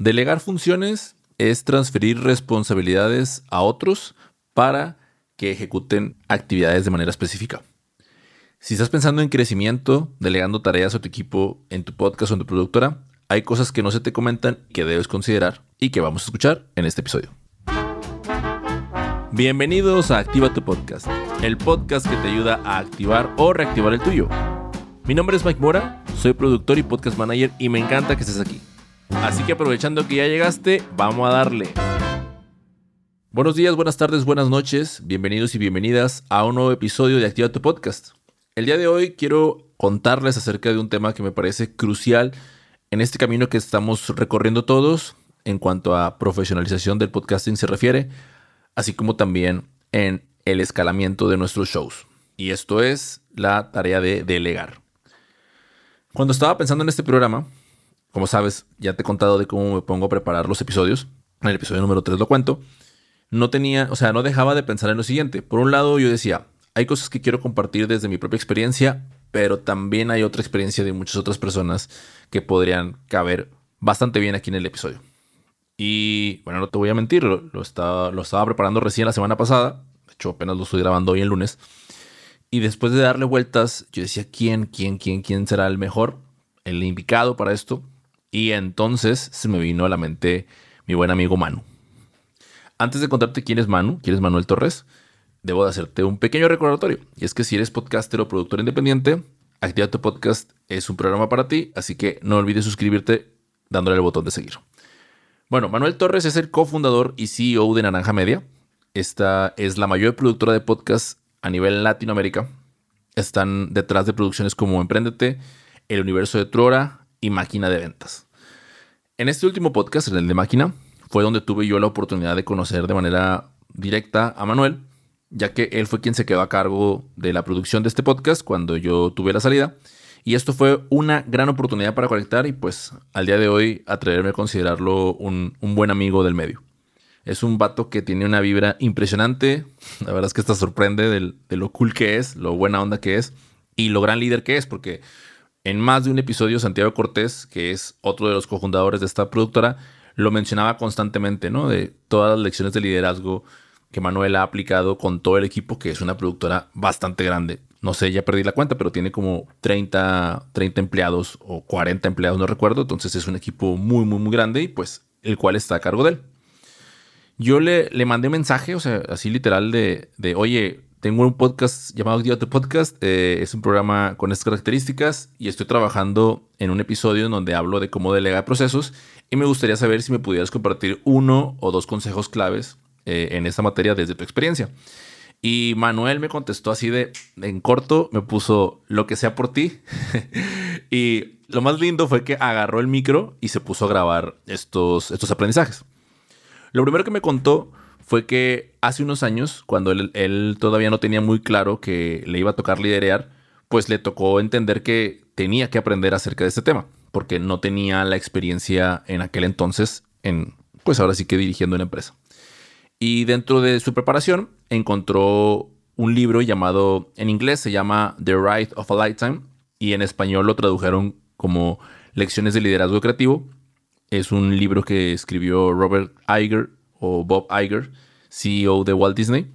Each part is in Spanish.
Delegar funciones es transferir responsabilidades a otros para que ejecuten actividades de manera específica. Si estás pensando en crecimiento, delegando tareas a tu equipo en tu podcast o en tu productora, hay cosas que no se te comentan que debes considerar y que vamos a escuchar en este episodio. Bienvenidos a Activa tu Podcast, el podcast que te ayuda a activar o reactivar el tuyo. Mi nombre es Mike Mora, soy productor y podcast manager y me encanta que estés aquí. Así que aprovechando que ya llegaste, vamos a darle. Buenos días, buenas tardes, buenas noches, bienvenidos y bienvenidas a un nuevo episodio de Activa tu Podcast. El día de hoy quiero contarles acerca de un tema que me parece crucial en este camino que estamos recorriendo todos en cuanto a profesionalización del podcasting se refiere, así como también en el escalamiento de nuestros shows. Y esto es la tarea de delegar. Cuando estaba pensando en este programa, como sabes, ya te he contado de cómo me pongo a preparar los episodios. En el episodio número 3 lo cuento. No tenía, o sea, no dejaba de pensar en lo siguiente. Por un lado, yo decía, hay cosas que quiero compartir desde mi propia experiencia, pero también hay otra experiencia de muchas otras personas que podrían caber bastante bien aquí en el episodio. Y bueno, no te voy a mentir, lo, estaba, lo estaba preparando recién la semana pasada. De hecho, apenas lo estoy grabando hoy el lunes. Y después de darle vueltas, yo decía, ¿quién, quién, quién, quién será el mejor, el indicado para esto? Y entonces se me vino a la mente mi buen amigo Manu. Antes de contarte quién es Manu, quién es Manuel Torres, debo de hacerte un pequeño recordatorio. Y es que si eres podcaster o productor independiente, Activa tu Podcast es un programa para ti, así que no olvides suscribirte dándole el botón de seguir. Bueno, Manuel Torres es el cofundador y CEO de Naranja Media. Esta es la mayor productora de podcast a nivel Latinoamérica. Están detrás de producciones como Emprendete, El Universo de Trora, y máquina de ventas. En este último podcast, en el de máquina, fue donde tuve yo la oportunidad de conocer de manera directa a Manuel, ya que él fue quien se quedó a cargo de la producción de este podcast cuando yo tuve la salida. Y esto fue una gran oportunidad para conectar y pues al día de hoy atreverme a considerarlo un, buen amigo del medio. Es un vato que tiene una vibra impresionante. La verdad es que está sorprende de lo cool que es, lo buena onda que es y lo gran líder que es, porque en más de un episodio, Santiago Cortés, que es otro de los cofundadores de esta productora, lo mencionaba constantemente, ¿no? De todas las lecciones de liderazgo que Manuel ha aplicado con todo el equipo, que es una productora bastante grande. No sé, ya perdí la cuenta, pero tiene como 30, 30 empleados o 40 empleados, no recuerdo. Entonces es un equipo muy, muy, muy grande y pues el cual está a cargo de él. Yo le, le mandé mensaje, o sea, así literal de, de oye, tengo un podcast llamado Guía Podcast. Eh, es un programa con estas características y estoy trabajando en un episodio en donde hablo de cómo delegar procesos y me gustaría saber si me pudieras compartir uno o dos consejos claves eh, en esta materia desde tu experiencia. Y Manuel me contestó así de, en corto, me puso lo que sea por ti. y lo más lindo fue que agarró el micro y se puso a grabar estos, estos aprendizajes. Lo primero que me contó fue que hace unos años, cuando él, todavía no tenía muy claro que le iba a tocar liderear, pues le tocó entender que tenía que aprender acerca de este tema, porque no tenía la experiencia en aquel entonces en, pues ahora sí que dirigiendo una empresa. Y dentro de su preparación encontró un libro llamado, en inglés se llama The Right of a Lifetime, y en español lo tradujeron como Lecciones de Liderazgo Creativo. Es un libro que escribió Robert Iger o Bob Iger, CEO de Walt Disney,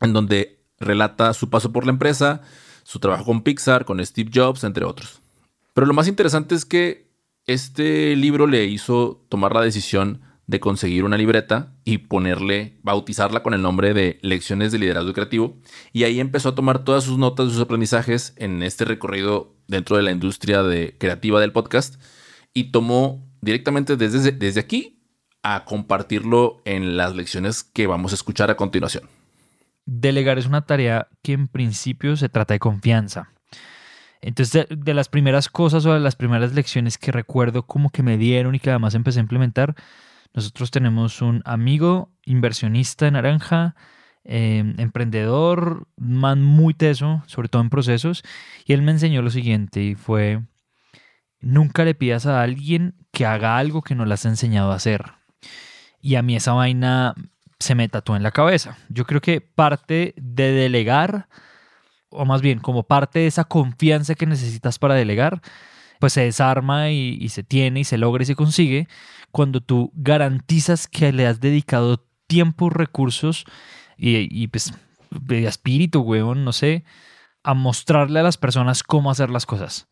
en donde relata su paso por la empresa, su trabajo con Pixar, con Steve Jobs, entre otros. Pero lo más interesante es que este libro le hizo tomar la decisión de conseguir una libreta y ponerle, bautizarla con el nombre de Lecciones de Liderazgo Creativo. Y ahí empezó a tomar todas sus notas, sus aprendizajes en este recorrido dentro de la industria de, creativa del podcast. Y tomó directamente desde, desde aquí a compartirlo en las lecciones que vamos a escuchar a continuación. Delegar es una tarea que en principio se trata de confianza. Entonces, de, las primeras cosas o de las primeras lecciones que recuerdo como que me dieron y que además empecé a implementar, nosotros tenemos un amigo inversionista en naranja, em, emprendedor, muy teso, sobre todo en procesos, y él me enseñó lo siguiente y fue, nunca le pidas a alguien que haga algo que no le has enseñado a hacer. Y a mí esa vaina se me tatuó en la cabeza. Yo creo que parte de delegar, o más bien como parte de esa confianza que necesitas para delegar, pues se desarma y, se tiene y se logra y se consigue cuando tú garantizas que le has dedicado tiempo, recursos y, pues espíritu, weón, no sé, a mostrarle a las personas cómo hacer las cosas.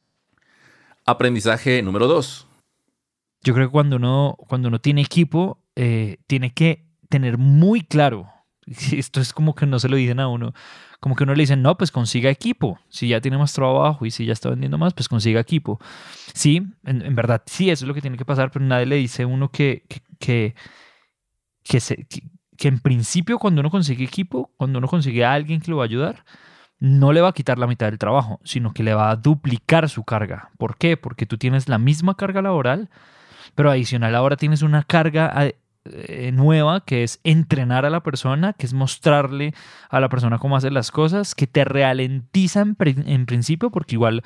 Aprendizaje número dos. Yo creo que cuando uno, cuando uno tiene equipo, eh, tiene que tener muy claro, esto es como que no se lo dicen a uno, como que uno le dicen, no, pues consiga equipo. Si ya tiene más trabajo y si ya está vendiendo más, pues consiga equipo. Sí, en, verdad, sí, eso es lo que tiene que pasar, pero nadie le dice a uno que, que, que, que, en principio cuando uno consigue equipo, cuando uno consigue a alguien que lo va a ayudar, no le va a quitar la mitad del trabajo, sino que le va a duplicar su carga. ¿Por qué? Porque tú tienes la misma carga laboral, pero adicional ahora tienes una carga eh, nueva, que es entrenar a la persona, que es mostrarle a la persona cómo hacer las cosas, que te ralentiza en, principio, porque igual,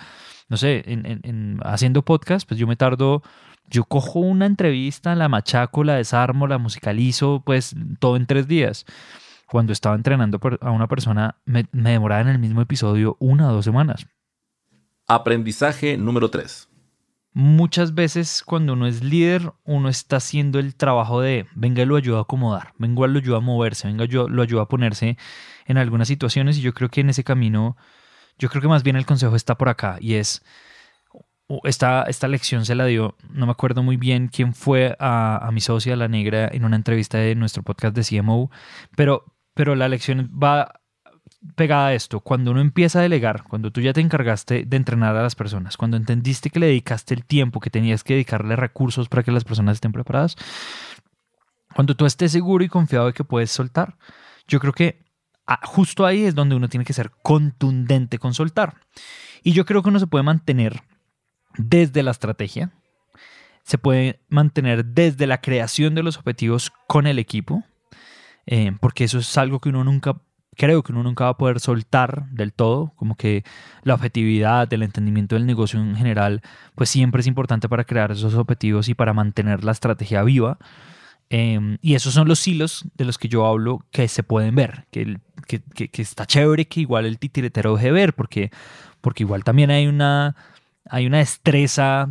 no sé, en, haciendo podcast, pues yo me tardo, yo cojo una entrevista, la machaco, la desarmo, la musicalizo, pues todo en tres días. Cuando estaba entrenando a una persona, me, me demoraba en el mismo episodio una o dos semanas. Aprendizaje número tres muchas veces cuando uno es líder, uno está haciendo el trabajo de, venga, lo ayuda a acomodar, venga, lo ayuda a moverse, venga, yo lo ayuda a ponerse en algunas situaciones y yo creo que en ese camino, yo creo que más bien el consejo está por acá y es, esta, esta lección se la dio, no me acuerdo muy bien quién fue a, a mi socia, la negra, en una entrevista de nuestro podcast de CMO, pero, pero la lección va pegada a esto, cuando uno empieza a delegar, cuando tú ya te encargaste de entrenar a las personas, cuando entendiste que le dedicaste el tiempo, que tenías que dedicarle recursos para que las personas estén preparadas, cuando tú estés seguro y confiado de que puedes soltar, yo creo que ah, justo ahí es donde uno tiene que ser contundente con soltar. Y yo creo que uno se puede mantener desde la estrategia, se puede mantener desde la creación de los objetivos con el equipo, eh, porque eso es algo que uno nunca creo que uno nunca va a poder soltar del todo, como que la objetividad, el entendimiento del negocio en general, pues siempre es importante para crear esos objetivos y para mantener la estrategia viva. Em, y esos son los hilos de los que yo hablo que se pueden ver, que, que, que, está chévere que igual el titiretero deje ver, porque, porque igual también hay una, hay una destreza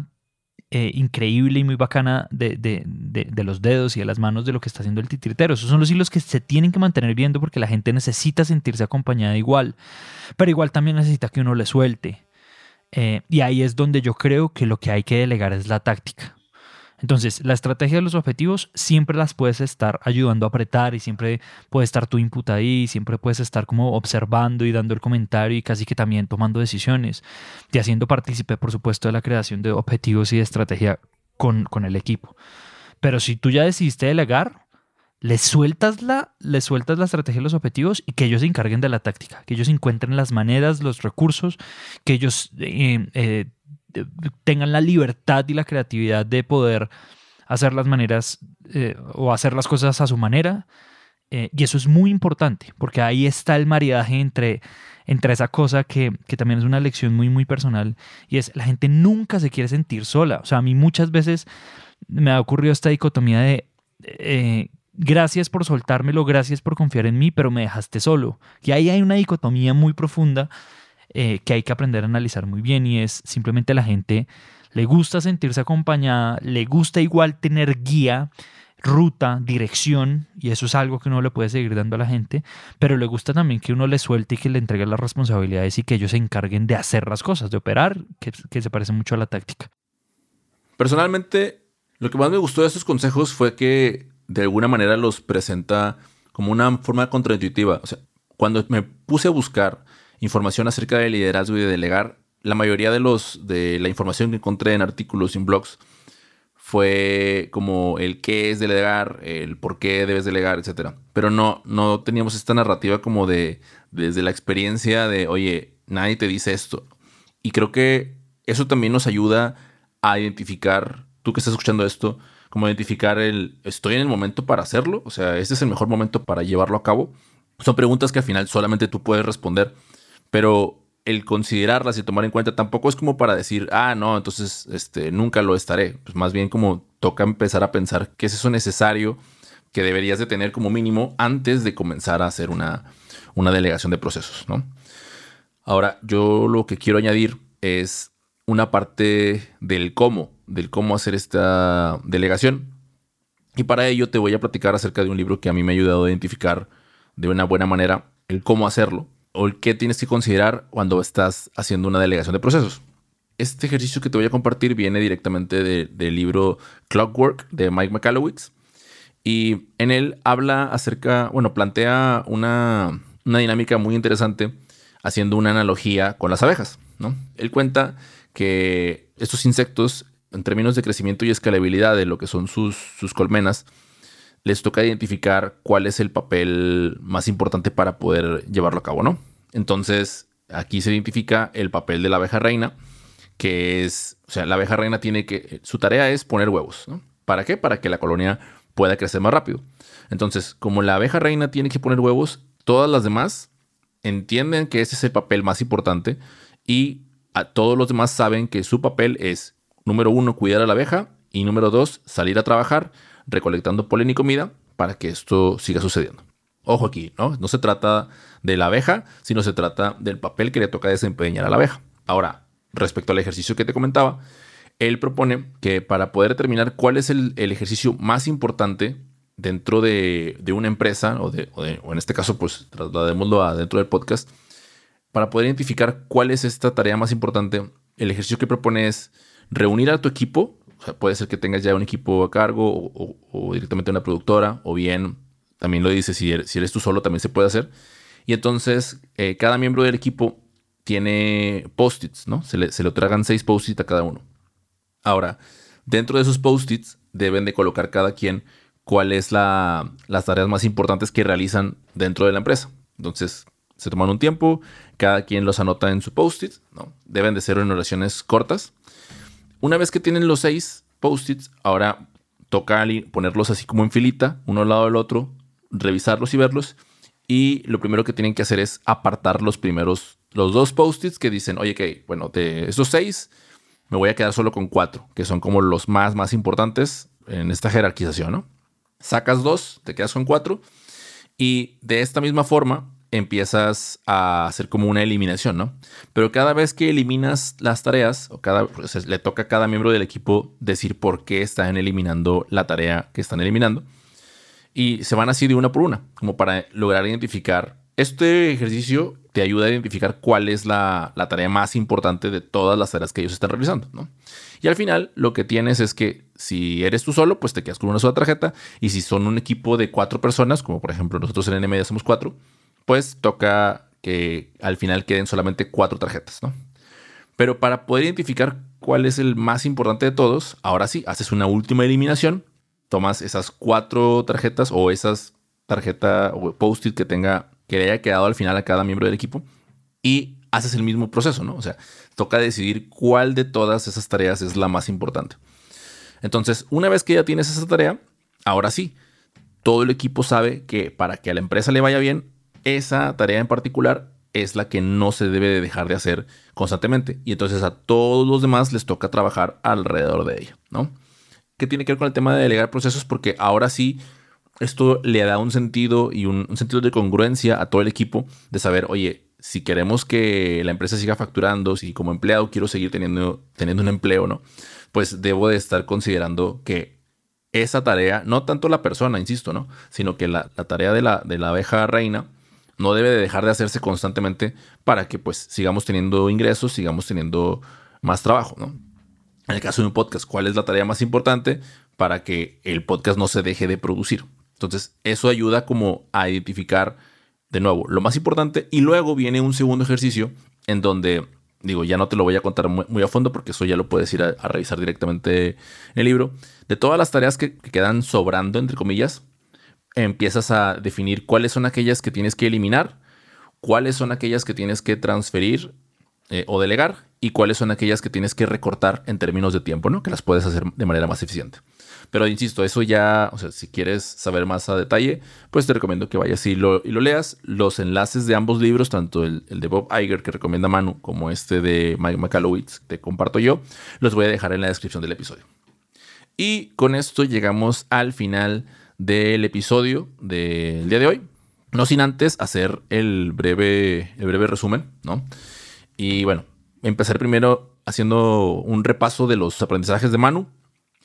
eh, increíble y muy bacana de, de, de, los dedos y de las manos de lo que está haciendo el titiritero. Esos son los hilos que se tienen que mantener viendo porque la gente necesita sentirse acompañada igual, pero igual también necesita que uno le suelte. Eh, y ahí es donde yo creo que lo que hay que delegar es la táctica. Entonces, la estrategia de los objetivos siempre las puedes estar ayudando a apretar y siempre puede estar tu input ahí, siempre puedes estar como observando y dando el comentario y casi que también tomando decisiones y haciendo partícipe, por supuesto, de la creación de objetivos y de estrategia con, con el equipo. Pero si tú ya decidiste delegar, le sueltas, la, le sueltas la estrategia y los objetivos y que ellos se encarguen de la táctica, que ellos encuentren las maneras, los recursos, que ellos eh, eh, tengan la libertad y la creatividad de poder hacer las maneras eh, o hacer las cosas a su manera. Eh, y eso es muy importante, porque ahí está el maridaje entre, entre esa cosa que, que, también es una lección muy, muy personal, y es la gente nunca se quiere sentir sola. O sea, a mí muchas veces me ha ocurrido esta dicotomía de eh, gracias por soltármelo, gracias por confiar en mí, pero me dejaste solo. Y ahí hay una dicotomía muy profunda eh, que hay que aprender a analizar muy bien y es simplemente la gente le gusta sentirse acompañada, le gusta igual tener guía, ruta, dirección, y eso es algo que uno le puede seguir dando a la gente, pero le gusta también que uno le suelte y que le entregue las responsabilidades y que ellos se encarguen de hacer las cosas, de operar, que, que se parece mucho a la táctica. Personalmente, lo que más me gustó de estos consejos fue que de alguna manera los presenta como una forma contraintuitiva. O sea, cuando me puse a buscar información acerca de liderazgo y de delegar, la mayoría de los de la información que encontré en artículos y en blogs fue como el qué es delegar, el por qué debes delegar, etc. Pero no, no teníamos esta narrativa como de desde la experiencia de, oye, nadie te dice esto. Y creo que eso también nos ayuda a identificar, tú que estás escuchando esto, como identificar el, estoy en el momento para hacerlo, o sea, este es el mejor momento para llevarlo a cabo. Son preguntas que al final solamente tú puedes responder pero el considerarlas y tomar en cuenta tampoco es como para decir, ah, no, entonces este, nunca lo estaré. Pues más bien como toca empezar a pensar qué es eso necesario que deberías de tener como mínimo antes de comenzar a hacer una, una delegación de procesos, ¿no? Ahora, yo lo que quiero añadir es una parte del cómo, del cómo hacer esta delegación. Y para ello te voy a platicar acerca de un libro que a mí me ha ayudado a identificar de una buena manera el cómo hacerlo o qué tienes que considerar cuando estás haciendo una delegación de procesos. Este ejercicio que te voy a compartir viene directamente del libro Clockwork de Mike McAllowitz. Y en él habla acerca, bueno, plantea una, una dinámica muy interesante haciendo una analogía con las abejas. ¿no? Él cuenta que estos insectos, en términos de crecimiento y escalabilidad de lo que son sus, sus colmenas, les toca identificar cuál es el papel más importante para poder llevarlo a cabo, ¿no? Entonces, aquí se identifica el papel de la abeja reina, que es, o sea, la abeja reina tiene que, su tarea es poner huevos, ¿no? ¿Para qué? Para que la colonia pueda crecer más rápido. Entonces, como la abeja reina tiene que poner huevos, todas las demás entienden que ese es el papel más importante y a todos los demás saben que su papel es, número uno, cuidar a la abeja y número dos, salir a trabajar recolectando polen y comida para que esto siga sucediendo. Ojo aquí, ¿no? No se trata de la abeja, sino se trata del papel que le toca desempeñar a la abeja. Ahora, respecto al ejercicio que te comentaba, él propone que para poder determinar cuál es el, ejercicio más importante dentro de, una empresa, o, o, en este caso, pues trasladémoslo a dentro del podcast, para poder identificar cuál es esta tarea más importante, el ejercicio que propone es reunir a tu equipo, o sea, puede ser que tengas ya un equipo a cargo o, directamente una productora, o bien, también lo dice, si eres, si tú solo también se puede hacer. Y entonces, eh, cada miembro del equipo tiene post-its, ¿no? Se le, se le tragan seis post-its a cada uno. Ahora, dentro de esos post-its deben de colocar cada quien cuáles las tareas más importantes que realizan dentro de la empresa. Entonces, se toman un tiempo, cada quien los anota en su post-it, ¿no? Deben de ser en oraciones cortas. Una vez que tienen los seis post-its, ahora toca ponerlos así como en filita, uno al lado del otro, revisarlos y verlos. Y lo primero que tienen que hacer es apartar los primeros, los dos post-its que dicen, oye, que bueno, de esos seis, me voy a quedar solo con cuatro, que son como los más, más importantes en esta jerarquización, ¿no? Sacas dos, te quedas con cuatro. Y de esta misma forma empiezas a hacer como una eliminación, ¿no? Pero cada vez que eliminas las tareas, o cada, pues, le toca a cada miembro del equipo decir por qué están eliminando la tarea que están eliminando. Y se van así de una por una, como para lograr identificar este ejercicio te ayuda a identificar cuál es la, tarea más importante de todas las tareas que ellos están realizando, ¿no? Y al final lo que tienes es que si eres tú solo, pues te quedas con una sola tarjeta. Y si son un equipo de cuatro personas, como por ejemplo nosotros en NMedia somos cuatro, pues toca que al final queden solamente cuatro tarjetas, ¿no? Pero para poder identificar cuál es el más importante de todos, ahora sí, haces una última eliminación, tomas esas cuatro tarjetas o esas tarjeta o post-it que tenga que le haya quedado al final a cada miembro del equipo y haces el mismo proceso, ¿no? O sea, toca decidir cuál de todas esas tareas es la más importante. Entonces, una vez que ya tienes esa tarea, ahora sí, todo el equipo sabe que para que a la empresa le vaya bien, esa tarea en particular es la que no se debe de dejar de hacer constantemente. Y entonces a todos los demás les toca trabajar alrededor de ella, ¿no? ¿Qué tiene que ver con el tema de delegar procesos? Porque ahora sí esto le da un sentido y un, sentido de congruencia a todo el equipo de saber, oye, si queremos que la empresa siga facturando, si como empleado quiero seguir teniendo, teniendo un empleo, ¿no? Pues debo de estar considerando que esa tarea, no tanto la persona, insisto, ¿no? Sino que la, tarea de la, de la abeja reina no debe de dejar de hacerse constantemente para que pues sigamos teniendo ingresos, sigamos teniendo más trabajo, ¿no? En el caso de un podcast, ¿cuál es la tarea más importante para que el podcast no se deje de producir? Entonces, eso ayuda como a identificar de nuevo lo más importante y luego viene un segundo ejercicio en donde, digo, ya no te lo voy a contar muy, a fondo porque eso ya lo puedes ir a, revisar directamente en el libro. De todas las tareas que, quedan sobrando, entre comillas, empiezas a definir cuáles son aquellas que tienes que eliminar, cuáles son aquellas que tienes que transferir eh, o delegar y cuáles son aquellas que tienes que recortar en términos de tiempo, ¿no? Que las puedes hacer de manera más eficiente. Pero insisto, eso ya, o sea, si quieres saber más a detalle, pues te recomiendo que vayas y lo, y lo leas. Los enlaces de ambos libros, tanto el, de Bob Iger que recomienda Manu como este de Mike McAllowitz que te comparto yo, los voy a dejar en la descripción del episodio. Y con esto llegamos al final del episodio del día de hoy. No sin antes hacer el breve, el breve resumen, ¿no? Y bueno, empezar primero haciendo un repaso de los aprendizajes de Manu.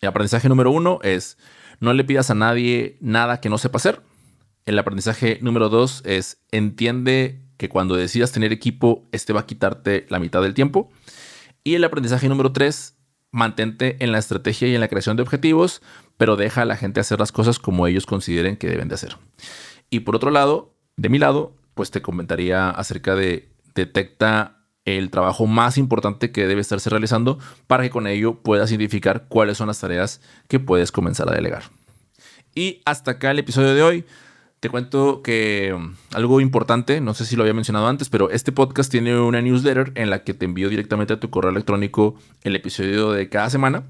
El aprendizaje número uno es no le pidas a nadie nada que no sepa hacer. El aprendizaje número dos es entiende que cuando decidas tener equipo, este va a quitarte la mitad del tiempo. Y el aprendizaje número tres, mantente en la estrategia y en la creación de objetivos, pero deja a la gente hacer las cosas como ellos consideren que deben de hacer. Y por otro lado, de mi lado, pues te comentaría acerca de detecta el trabajo más importante que debe estarse realizando para que con ello puedas identificar cuáles son las tareas que puedes comenzar a delegar. Y hasta acá el episodio de hoy. Te cuento que um, algo importante, no sé si lo había mencionado antes, pero este podcast tiene una newsletter en la que te envío directamente a tu correo electrónico el episodio de cada semana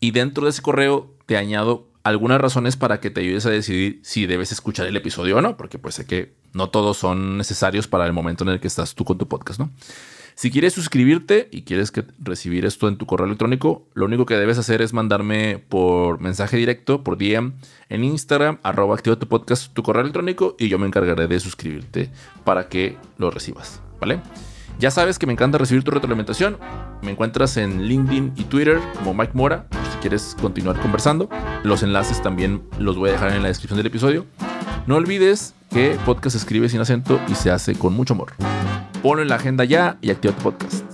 y dentro de ese correo te añado algunas razones para que te ayudes a decidir si debes escuchar el episodio o no, porque pues sé que no todos son necesarios para el momento en el que estás tú con tu podcast, ¿no? Si quieres suscribirte y quieres que recibir esto en tu correo electrónico, lo único que debes hacer es mandarme por mensaje directo, por DM, en Instagram, arroba activa tu podcast, tu correo electrónico y yo me encargaré de suscribirte para que lo recibas, ¿vale? Ya sabes que me encanta recibir tu retroalimentación. Me encuentras en LinkedIn y Twitter como Mike Mora, si quieres continuar conversando. Los enlaces también los voy a dejar en la descripción del episodio. No olvides que podcast se escribe sin acento y se hace con mucho amor. Ponlo en la agenda ya y activa tu podcast.